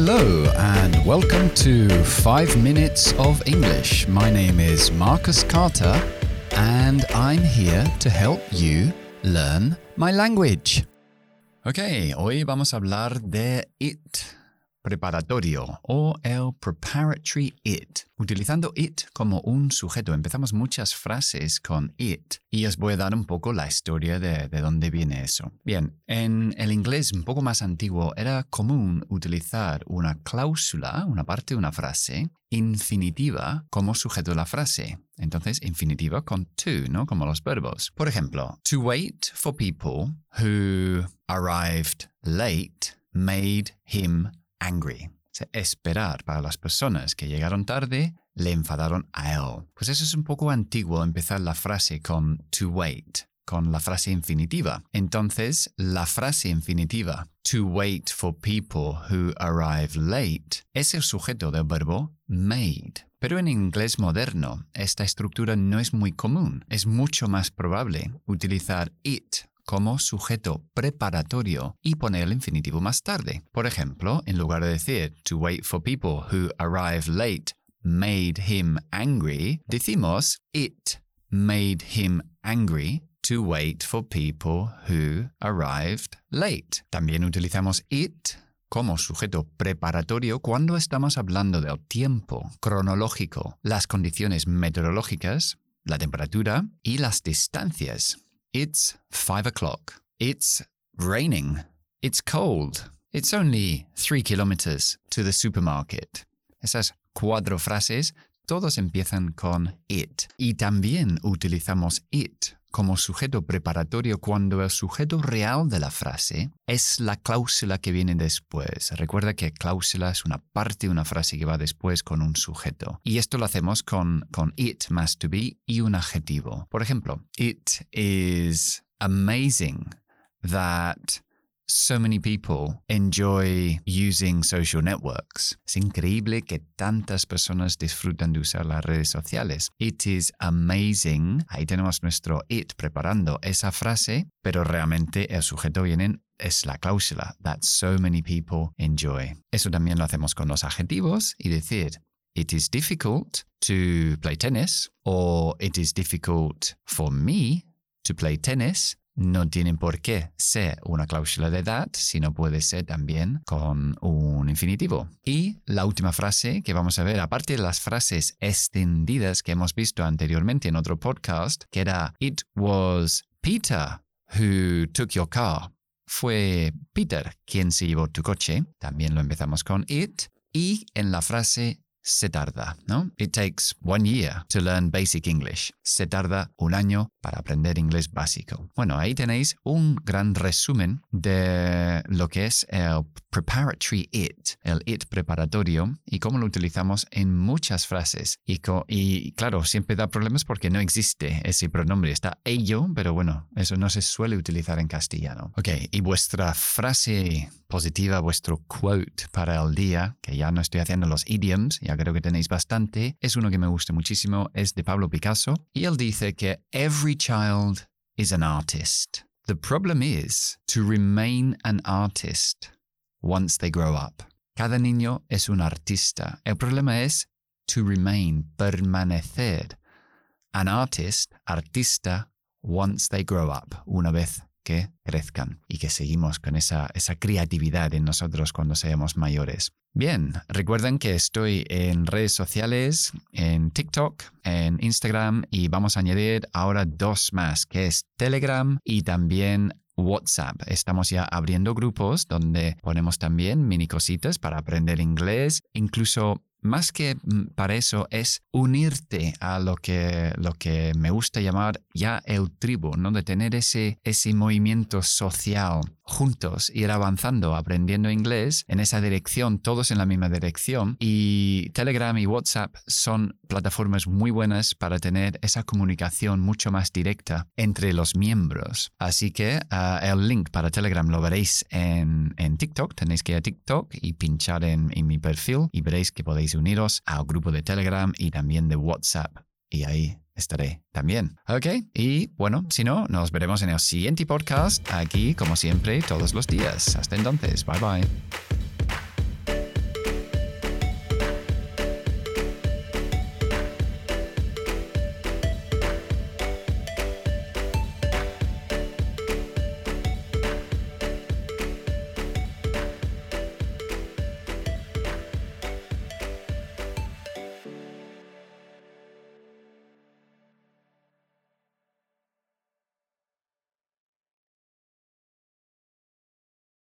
Hello, and welcome to 5 Minutes of English. My name is Marcus Carter, and I'm here to help you learn my language. Ok, hoy vamos a hablar de it preparatorio o el preparatory it. Utilizando it como un sujeto, empezamos muchas frases con it y os voy a dar un poco la historia de, de dónde viene eso. Bien, en el inglés un poco más antiguo era común utilizar una cláusula, una parte de una frase, infinitiva como sujeto de la frase. Entonces, infinitiva con to, ¿no? Como los verbos. Por ejemplo, to wait for people who arrived late made him angry. esperar para las personas que llegaron tarde le enfadaron a él. Pues eso es un poco antiguo empezar la frase con to wait, con la frase infinitiva. Entonces, la frase infinitiva to wait for people who arrive late es el sujeto del verbo made. Pero en inglés moderno, esta estructura no es muy común. Es mucho más probable utilizar it como sujeto preparatorio y poner el infinitivo más tarde. Por ejemplo, en lugar de decir to wait for people who arrive late made him angry, decimos it made him angry to wait for people who arrived late. También utilizamos it como sujeto preparatorio cuando estamos hablando del tiempo cronológico, las condiciones meteorológicas, la temperatura y las distancias. It's five o'clock. It's raining. It's cold. It's only three kilometers to the supermarket. Esas cuatro frases todos empiezan con it. Y también utilizamos it como sujeto preparatorio cuando el sujeto real de la frase es la cláusula que viene después. Recuerda que cláusula es una parte de una frase que va después con un sujeto. Y esto lo hacemos con, con it más to be y un adjetivo. Por ejemplo, it is amazing that so many people enjoy using social networks. Es increíble que tantas personas disfrutan de usar las redes sociales. It is amazing. Ahí tenemos nuestro it preparando esa frase, pero realmente el sujeto viene es la cláusula that so many people enjoy. Eso también lo hacemos con los adjetivos y decir It is difficult to play tennis or it is difficult for me to play tennis no tienen por qué ser una cláusula de edad, sino puede ser también con un infinitivo. Y la última frase que vamos a ver, aparte de las frases extendidas que hemos visto anteriormente en otro podcast, que era It was Peter who took your car. Fue Peter quien se llevó tu coche. También lo empezamos con it. Y en la frase se tarda, ¿no? It takes one year to learn basic English. Se tarda un año para aprender inglés básico. Bueno, ahí tenéis un gran resumen de lo que es el preparatory it, el it preparatorio y cómo lo utilizamos en muchas frases. Y, y claro, siempre da problemas porque no existe ese pronombre. Está ello, pero bueno, eso no se suele utilizar en castellano. Ok, y vuestra frase positiva, vuestro quote para el día, que ya no estoy haciendo los idioms, ya creo que tenéis bastante, es uno que me gusta muchísimo, es de Pablo Picasso, y él dice que every child is an artist. The problem is to remain an artist once they grow up. Cada niño es un artista. El problema es to remain, permanecer. An artist, artista, once they grow up, una vez que crezcan y que seguimos con esa, esa creatividad en nosotros cuando seamos mayores. Bien, recuerden que estoy en redes sociales, en TikTok, en Instagram y vamos a añadir ahora dos más, que es Telegram y también WhatsApp. Estamos ya abriendo grupos donde ponemos también mini cositas para aprender inglés, incluso más que mm, para eso es unirte a lo que, lo que me gusta llamar ya el tribu, ¿no? De tener ese, ese movimiento social juntos, ir avanzando, aprendiendo inglés en esa dirección, todos en la misma dirección. Y Telegram y WhatsApp son plataformas muy buenas para tener esa comunicación mucho más directa entre los miembros. Así que ah, el link para Telegram lo veréis en, en, TikTok. Tenéis que ir a TikTok y pinchar en, en mi perfil y veréis que podéis uniros al grupo de Telegram y también de WhatsApp. Y ahí estaré también. Ok, y bueno, si no, nos veremos en el siguiente podcast, aquí como siempre, todos los días. Hasta entonces, bye bye.